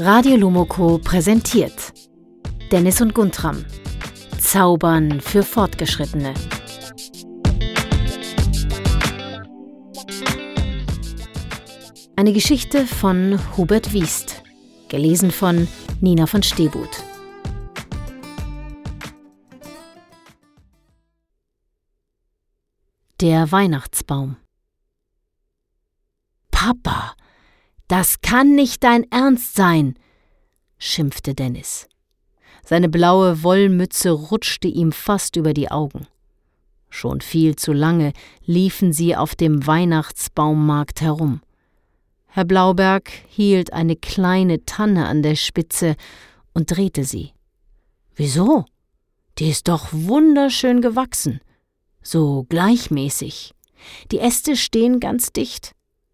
Radio Lumoko präsentiert Dennis und Guntram. Zaubern für Fortgeschrittene. Eine Geschichte von Hubert Wiest. Gelesen von Nina von Stebut. Der Weihnachtsbaum. Papa, das kann nicht dein Ernst sein, schimpfte Dennis. Seine blaue Wollmütze rutschte ihm fast über die Augen. Schon viel zu lange liefen sie auf dem Weihnachtsbaummarkt herum. Herr Blauberg hielt eine kleine Tanne an der Spitze und drehte sie. Wieso? Die ist doch wunderschön gewachsen, so gleichmäßig. Die Äste stehen ganz dicht,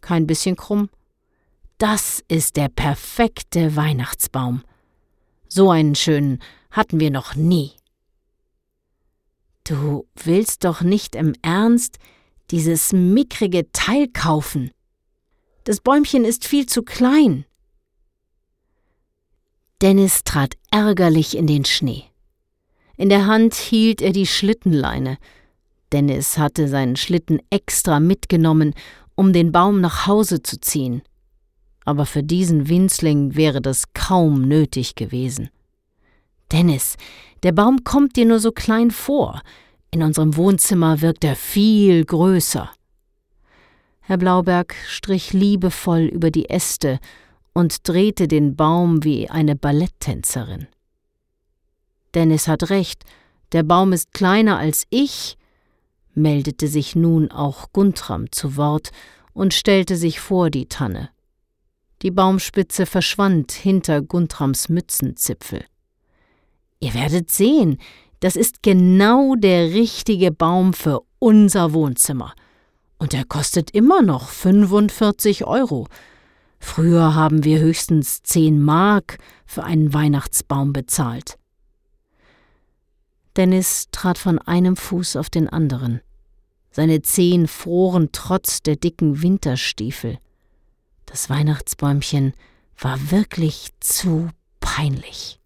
kein bisschen krumm. Das ist der perfekte Weihnachtsbaum. So einen schönen hatten wir noch nie. Du willst doch nicht im Ernst dieses mickrige Teil kaufen. Das Bäumchen ist viel zu klein. Dennis trat ärgerlich in den Schnee. In der Hand hielt er die Schlittenleine. Dennis hatte seinen Schlitten extra mitgenommen, um den Baum nach Hause zu ziehen aber für diesen Winzling wäre das kaum nötig gewesen. Dennis, der Baum kommt dir nur so klein vor. In unserem Wohnzimmer wirkt er viel größer. Herr Blauberg strich liebevoll über die Äste und drehte den Baum wie eine Balletttänzerin. Dennis hat recht, der Baum ist kleiner als ich, meldete sich nun auch Guntram zu Wort und stellte sich vor die Tanne. Die Baumspitze verschwand hinter Guntrams Mützenzipfel. Ihr werdet sehen, das ist genau der richtige Baum für unser Wohnzimmer. Und er kostet immer noch 45 Euro. Früher haben wir höchstens 10 Mark für einen Weihnachtsbaum bezahlt. Dennis trat von einem Fuß auf den anderen. Seine Zehen froren trotz der dicken Winterstiefel. Das Weihnachtsbäumchen war wirklich zu peinlich.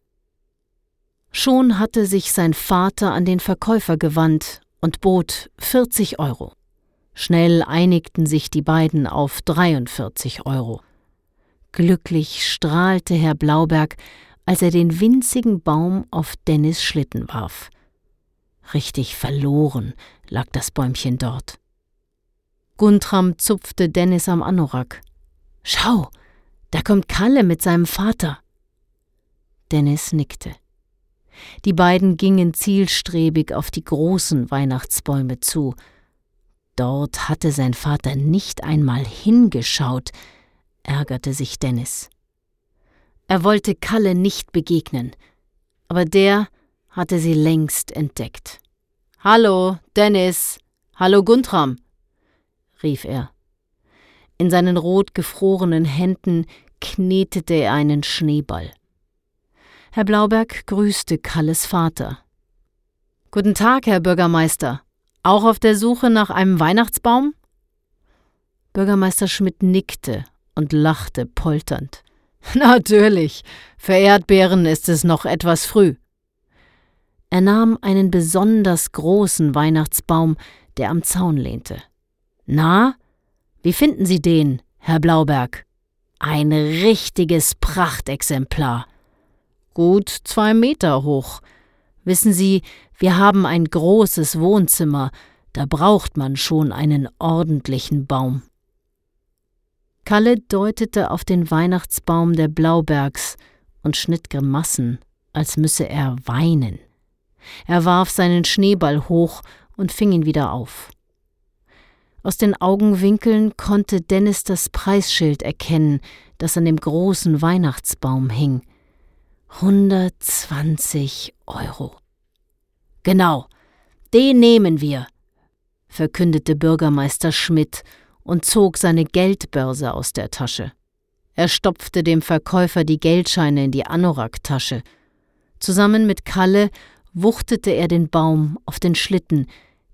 Schon hatte sich sein Vater an den Verkäufer gewandt und bot 40 Euro. Schnell einigten sich die beiden auf 43 Euro. Glücklich strahlte Herr Blauberg, als er den winzigen Baum auf Dennis Schlitten warf. Richtig verloren lag das Bäumchen dort. Guntram zupfte Dennis am Anorak. Schau, da kommt Kalle mit seinem Vater. Dennis nickte. Die beiden gingen zielstrebig auf die großen Weihnachtsbäume zu. Dort hatte sein Vater nicht einmal hingeschaut, ärgerte sich Dennis. Er wollte Kalle nicht begegnen, aber der hatte sie längst entdeckt. Hallo, Dennis. Hallo, Guntram, rief er. In seinen rot gefrorenen Händen knetete er einen Schneeball. Herr Blauberg grüßte Kalles Vater. Guten Tag, Herr Bürgermeister. Auch auf der Suche nach einem Weihnachtsbaum? Bürgermeister Schmidt nickte und lachte polternd. Natürlich, für Erdbeeren ist es noch etwas früh. Er nahm einen besonders großen Weihnachtsbaum, der am Zaun lehnte. Na, wie finden Sie den, Herr Blauberg? Ein richtiges Prachtexemplar. Gut zwei Meter hoch. Wissen Sie, wir haben ein großes Wohnzimmer, da braucht man schon einen ordentlichen Baum. Kalle deutete auf den Weihnachtsbaum der Blaubergs und schnitt Grimassen, als müsse er weinen. Er warf seinen Schneeball hoch und fing ihn wieder auf. Aus den Augenwinkeln konnte Dennis das Preisschild erkennen, das an dem großen Weihnachtsbaum hing. 120 Euro. Genau, den nehmen wir, verkündete Bürgermeister Schmidt und zog seine Geldbörse aus der Tasche. Er stopfte dem Verkäufer die Geldscheine in die Anorak-Tasche. Zusammen mit Kalle wuchtete er den Baum auf den Schlitten,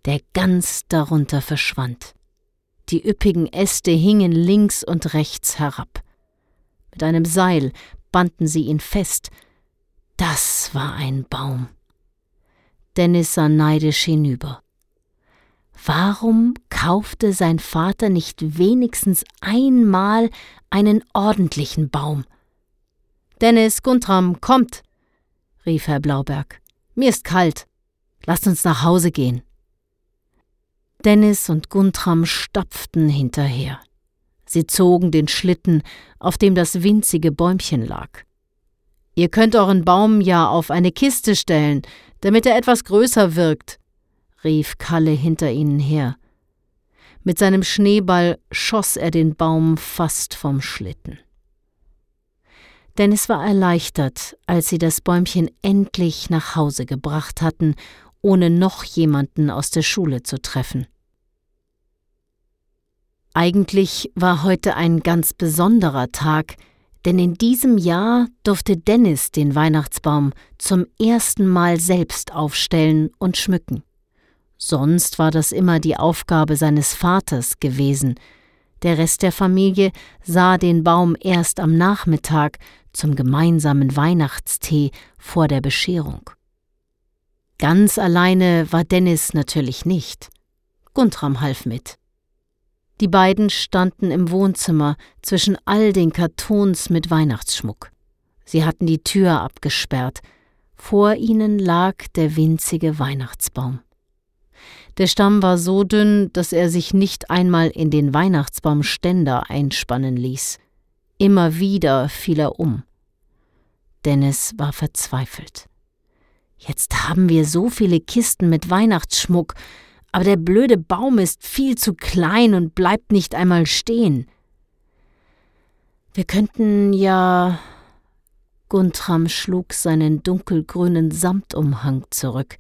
der ganz darunter verschwand. Die üppigen Äste hingen links und rechts herab. Mit einem Seil banden sie ihn fest. Das war ein Baum. Dennis sah neidisch hinüber. Warum kaufte sein Vater nicht wenigstens einmal einen ordentlichen Baum? Dennis, Guntram, kommt, rief Herr Blauberg. Mir ist kalt. Lasst uns nach Hause gehen. Dennis und Guntram stapften hinterher. Sie zogen den Schlitten, auf dem das winzige Bäumchen lag. Ihr könnt euren Baum ja auf eine Kiste stellen, damit er etwas größer wirkt, rief Kalle hinter ihnen her. Mit seinem Schneeball schoss er den Baum fast vom Schlitten. Dennis war erleichtert, als sie das Bäumchen endlich nach Hause gebracht hatten, ohne noch jemanden aus der Schule zu treffen. Eigentlich war heute ein ganz besonderer Tag, denn in diesem Jahr durfte Dennis den Weihnachtsbaum zum ersten Mal selbst aufstellen und schmücken. Sonst war das immer die Aufgabe seines Vaters gewesen. Der Rest der Familie sah den Baum erst am Nachmittag zum gemeinsamen Weihnachtstee vor der Bescherung. Ganz alleine war Dennis natürlich nicht. Guntram half mit. Die beiden standen im Wohnzimmer zwischen all den Kartons mit Weihnachtsschmuck. Sie hatten die Tür abgesperrt. Vor ihnen lag der winzige Weihnachtsbaum. Der Stamm war so dünn, dass er sich nicht einmal in den Weihnachtsbaumständer einspannen ließ. Immer wieder fiel er um. Dennis war verzweifelt. Jetzt haben wir so viele Kisten mit Weihnachtsschmuck, aber der blöde Baum ist viel zu klein und bleibt nicht einmal stehen. Wir könnten ja. Guntram schlug seinen dunkelgrünen Samtumhang zurück.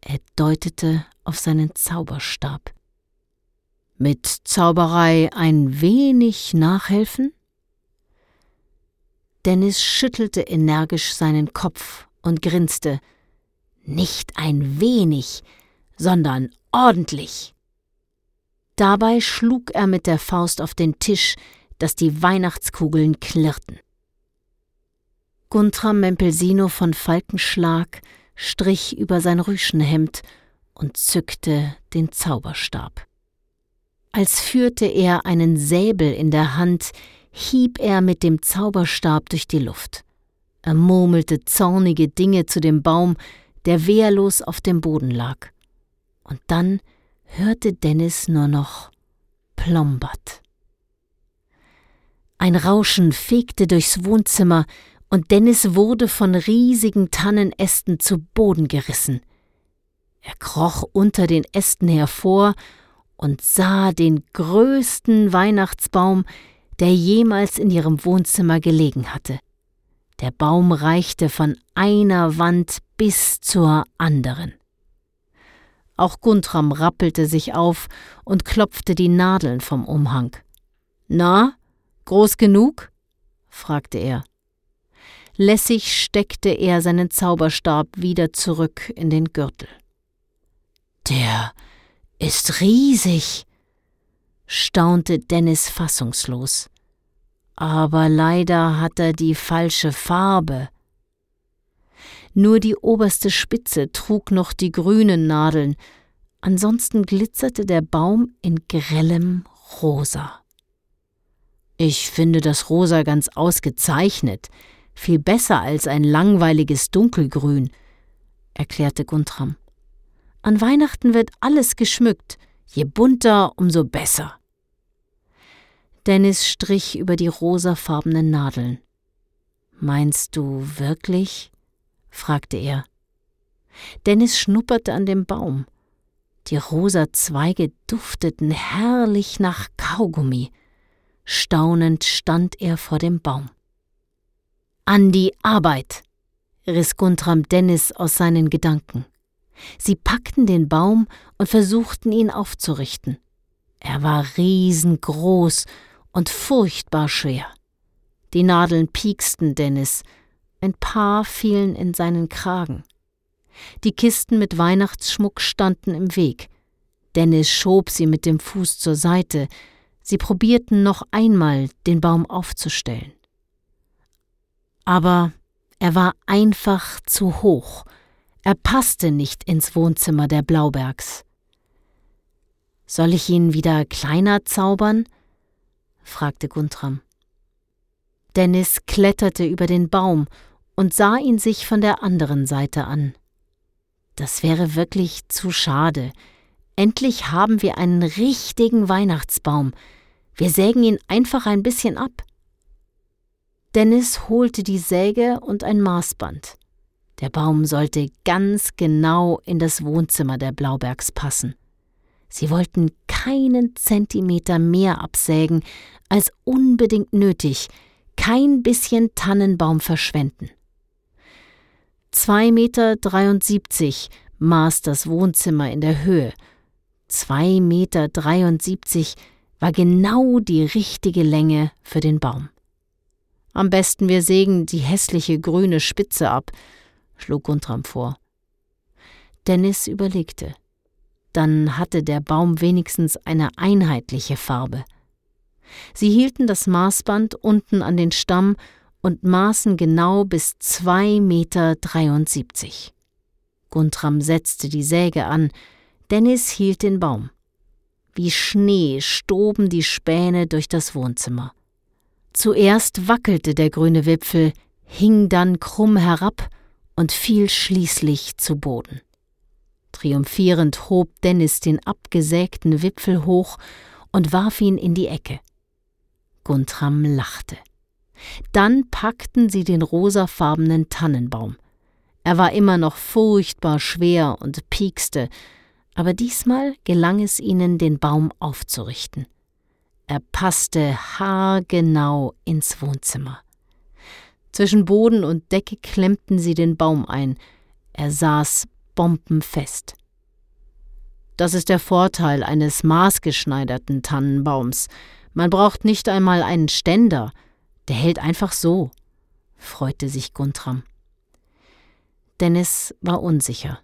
Er deutete auf seinen Zauberstab. Mit Zauberei ein wenig nachhelfen? Dennis schüttelte energisch seinen Kopf und grinste. Nicht ein wenig, sondern ordentlich. Dabei schlug er mit der Faust auf den Tisch, dass die Weihnachtskugeln klirrten. Guntram Mempelsino von Falkenschlag strich über sein Rüschenhemd und zückte den Zauberstab. Als führte er einen Säbel in der Hand, hieb er mit dem Zauberstab durch die Luft. Er murmelte zornige Dinge zu dem Baum, der wehrlos auf dem Boden lag. Und dann hörte Dennis nur noch Plombert. Ein Rauschen fegte durchs Wohnzimmer, und Dennis wurde von riesigen Tannenästen zu Boden gerissen. Er kroch unter den Ästen hervor und sah den größten Weihnachtsbaum, der jemals in ihrem Wohnzimmer gelegen hatte. Der Baum reichte von einer Wand bis zur anderen. Auch Guntram rappelte sich auf und klopfte die Nadeln vom Umhang. Na, groß genug? fragte er. Lässig steckte er seinen Zauberstab wieder zurück in den Gürtel. Der ist riesig, staunte Dennis fassungslos. Aber leider hat er die falsche Farbe. Nur die oberste Spitze trug noch die grünen Nadeln, ansonsten glitzerte der Baum in grellem Rosa. Ich finde das Rosa ganz ausgezeichnet, viel besser als ein langweiliges Dunkelgrün, erklärte Guntram. An Weihnachten wird alles geschmückt, je bunter, umso besser. Dennis strich über die rosafarbenen Nadeln. Meinst du wirklich? Fragte er. Dennis schnupperte an dem Baum. Die rosa Zweige dufteten herrlich nach Kaugummi. Staunend stand er vor dem Baum. An die Arbeit! riss Guntram Dennis aus seinen Gedanken. Sie packten den Baum und versuchten ihn aufzurichten. Er war riesengroß und furchtbar schwer. Die Nadeln pieksten Dennis, ein paar fielen in seinen Kragen. Die Kisten mit Weihnachtsschmuck standen im Weg. Dennis schob sie mit dem Fuß zur Seite. Sie probierten noch einmal, den Baum aufzustellen. Aber er war einfach zu hoch. Er passte nicht ins Wohnzimmer der Blaubergs. Soll ich ihn wieder kleiner zaubern? fragte Guntram. Dennis kletterte über den Baum und sah ihn sich von der anderen Seite an. Das wäre wirklich zu schade. Endlich haben wir einen richtigen Weihnachtsbaum. Wir sägen ihn einfach ein bisschen ab. Dennis holte die Säge und ein Maßband. Der Baum sollte ganz genau in das Wohnzimmer der Blaubergs passen. Sie wollten keinen Zentimeter mehr absägen als unbedingt nötig, kein bisschen Tannenbaum verschwenden. 2,73 Meter maß das Wohnzimmer in der Höhe. 2,73 Meter war genau die richtige Länge für den Baum. Am besten wir sägen die hässliche grüne Spitze ab, schlug Guntram vor. Dennis überlegte. Dann hatte der Baum wenigstens eine einheitliche Farbe. Sie hielten das Maßband unten an den Stamm und maßen genau bis 2,73 Meter. Guntram setzte die Säge an, Dennis hielt den Baum. Wie Schnee stoben die Späne durch das Wohnzimmer. Zuerst wackelte der grüne Wipfel, hing dann krumm herab und fiel schließlich zu Boden. Triumphierend hob Dennis den abgesägten Wipfel hoch und warf ihn in die Ecke. Guntram lachte. Dann packten sie den rosafarbenen Tannenbaum. Er war immer noch furchtbar schwer und piekste, aber diesmal gelang es ihnen, den Baum aufzurichten. Er passte haargenau ins Wohnzimmer. Zwischen Boden und Decke klemmten sie den Baum ein. Er saß bombenfest. Das ist der Vorteil eines maßgeschneiderten Tannenbaums. Man braucht nicht einmal einen Ständer, der hält einfach so, freute sich Guntram. Dennis war unsicher.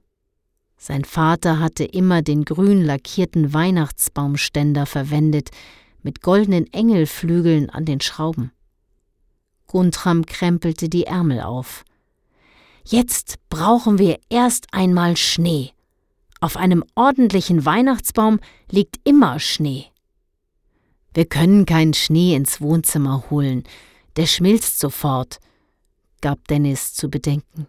Sein Vater hatte immer den grün lackierten Weihnachtsbaumständer verwendet, mit goldenen Engelflügeln an den Schrauben. Guntram krempelte die Ärmel auf. Jetzt brauchen wir erst einmal Schnee. Auf einem ordentlichen Weihnachtsbaum liegt immer Schnee. Wir können keinen Schnee ins Wohnzimmer holen, der schmilzt sofort, gab Dennis zu bedenken.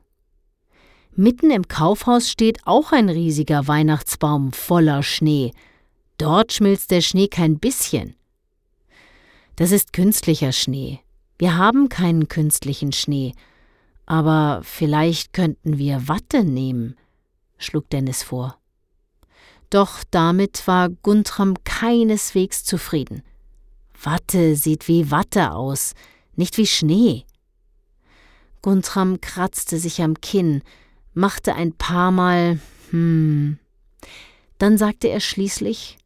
Mitten im Kaufhaus steht auch ein riesiger Weihnachtsbaum voller Schnee. Dort schmilzt der Schnee kein bisschen. Das ist künstlicher Schnee. Wir haben keinen künstlichen Schnee, aber vielleicht könnten wir Watte nehmen, schlug Dennis vor. Doch damit war Guntram keineswegs zufrieden. Watte sieht wie Watte aus, nicht wie Schnee. Guntram kratzte sich am Kinn, machte ein paar Mal hm. Dann sagte er schließlich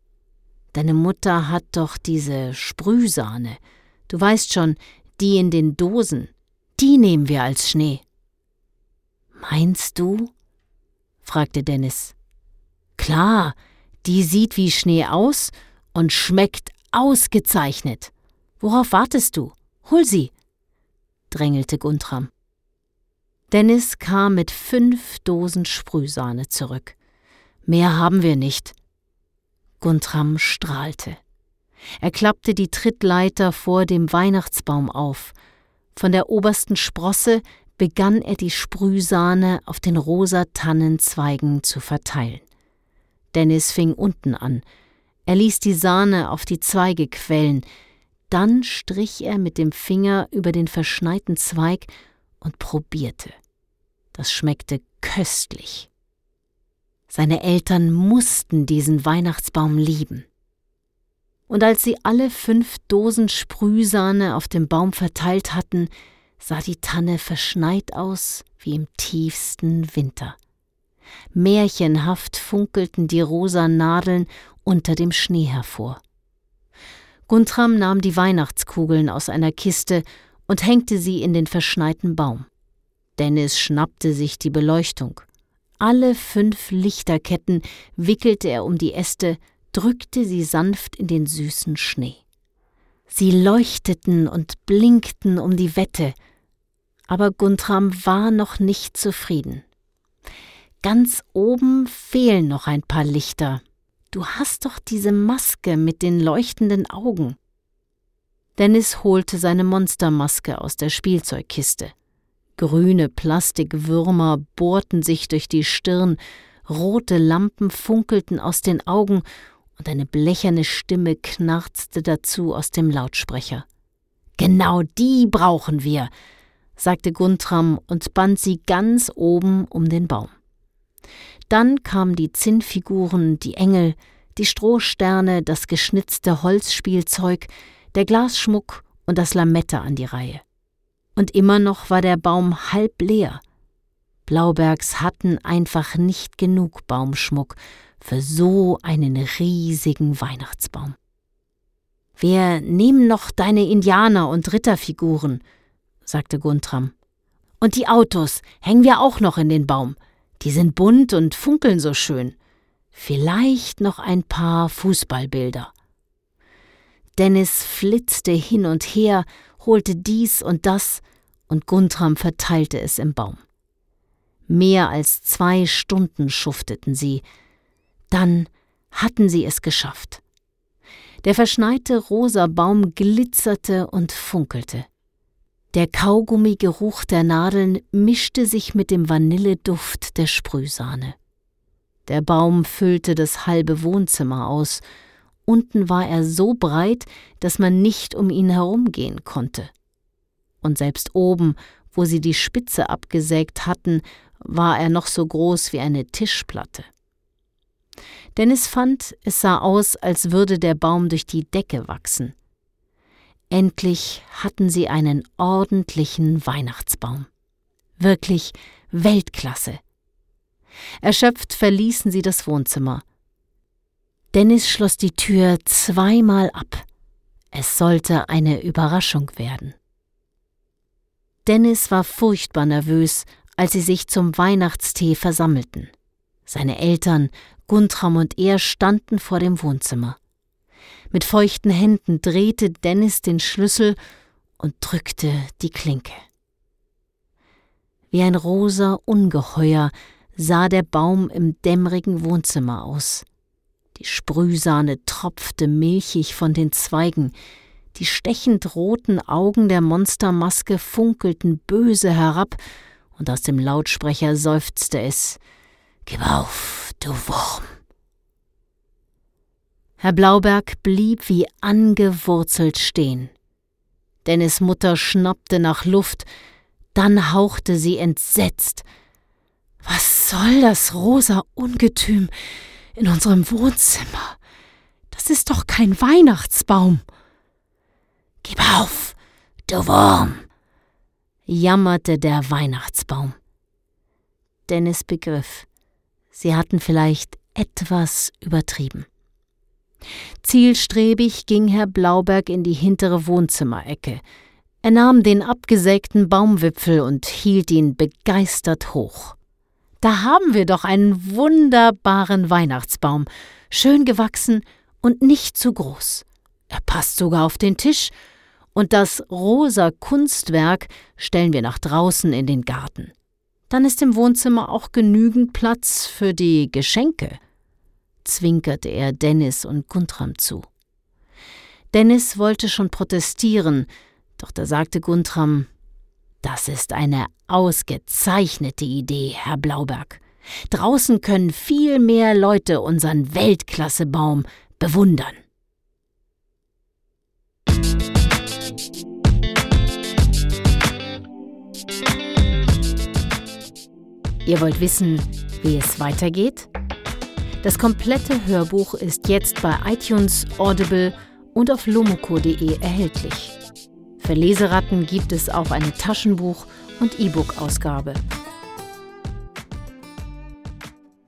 Deine Mutter hat doch diese Sprühsahne. Du weißt schon, die in den Dosen. Die nehmen wir als Schnee. Meinst du? fragte Dennis. Klar, die sieht wie Schnee aus und schmeckt ausgezeichnet. Worauf wartest du? Hol sie, drängelte Guntram. Dennis kam mit fünf Dosen Sprühsahne zurück. Mehr haben wir nicht. Guntram strahlte. Er klappte die Trittleiter vor dem Weihnachtsbaum auf. Von der obersten Sprosse begann er die Sprühsahne auf den rosa Tannenzweigen zu verteilen. Dennis fing unten an. Er ließ die Sahne auf die Zweige quellen. Dann strich er mit dem Finger über den verschneiten Zweig und probierte. Das schmeckte köstlich. Seine Eltern mussten diesen Weihnachtsbaum lieben und als sie alle fünf Dosen Sprühsahne auf dem Baum verteilt hatten, sah die Tanne verschneit aus wie im tiefsten Winter. Märchenhaft funkelten die rosa Nadeln unter dem Schnee hervor. Guntram nahm die Weihnachtskugeln aus einer Kiste und hängte sie in den verschneiten Baum. Dennis schnappte sich die Beleuchtung. Alle fünf Lichterketten wickelte er um die Äste drückte sie sanft in den süßen Schnee. Sie leuchteten und blinkten um die Wette, Aber Guntram war noch nicht zufrieden. Ganz oben fehlen noch ein paar Lichter. Du hast doch diese Maske mit den leuchtenden Augen. Dennis holte seine Monstermaske aus der Spielzeugkiste. Grüne Plastikwürmer bohrten sich durch die Stirn, rote Lampen funkelten aus den Augen und eine blecherne Stimme knarzte dazu aus dem Lautsprecher. Genau die brauchen wir, sagte Guntram und band sie ganz oben um den Baum. Dann kamen die Zinnfiguren, die Engel, die Strohsterne, das geschnitzte Holzspielzeug, der Glasschmuck und das Lametta an die Reihe. Und immer noch war der Baum halb leer. Blaubergs hatten einfach nicht genug Baumschmuck für so einen riesigen Weihnachtsbaum. Wir nehmen noch deine Indianer- und Ritterfiguren, sagte Guntram. Und die Autos hängen wir auch noch in den Baum. Die sind bunt und funkeln so schön. Vielleicht noch ein paar Fußballbilder. Dennis flitzte hin und her, holte dies und das, und Guntram verteilte es im Baum. Mehr als zwei Stunden schufteten sie. Dann hatten sie es geschafft. Der verschneite rosa Baum glitzerte und funkelte. Der Kaugummigeruch der Nadeln mischte sich mit dem Vanilleduft der Sprühsahne. Der Baum füllte das halbe Wohnzimmer aus. Unten war er so breit, dass man nicht um ihn herumgehen konnte. Und selbst oben, wo sie die Spitze abgesägt hatten, war er noch so groß wie eine Tischplatte. Dennis fand, es sah aus, als würde der Baum durch die Decke wachsen. Endlich hatten sie einen ordentlichen Weihnachtsbaum. Wirklich Weltklasse. Erschöpft verließen sie das Wohnzimmer. Dennis schloss die Tür zweimal ab. Es sollte eine Überraschung werden. Dennis war furchtbar nervös, als sie sich zum Weihnachtstee versammelten. Seine Eltern, Guntram und er standen vor dem Wohnzimmer. Mit feuchten Händen drehte Dennis den Schlüssel und drückte die Klinke. Wie ein rosa Ungeheuer sah der Baum im dämmerigen Wohnzimmer aus. Die Sprühsahne tropfte milchig von den Zweigen, die stechend roten Augen der Monstermaske funkelten böse herab, und aus dem Lautsprecher seufzte es Gib auf, du Wurm. Herr Blauberg blieb wie angewurzelt stehen. Dennis Mutter schnappte nach Luft, dann hauchte sie entsetzt. Was soll das rosa Ungetüm in unserem Wohnzimmer? Das ist doch kein Weihnachtsbaum. Gib auf, du Wurm, jammerte der Weihnachtsbaum. Dennis begriff, sie hatten vielleicht etwas übertrieben. Zielstrebig ging Herr Blauberg in die hintere Wohnzimmerecke. Er nahm den abgesägten Baumwipfel und hielt ihn begeistert hoch. Da haben wir doch einen wunderbaren Weihnachtsbaum, schön gewachsen und nicht zu groß. Er passt sogar auf den Tisch, und das rosa Kunstwerk stellen wir nach draußen in den Garten. Dann ist im Wohnzimmer auch genügend Platz für die Geschenke zwinkerte er Dennis und Guntram zu. Dennis wollte schon protestieren, doch da sagte Guntram Das ist eine ausgezeichnete Idee, Herr Blauberg. Draußen können viel mehr Leute unseren Weltklassebaum bewundern. Ihr wollt wissen, wie es weitergeht? Das komplette Hörbuch ist jetzt bei iTunes, Audible und auf lomoko.de erhältlich. Für Leseratten gibt es auch eine Taschenbuch- und E-Book-Ausgabe.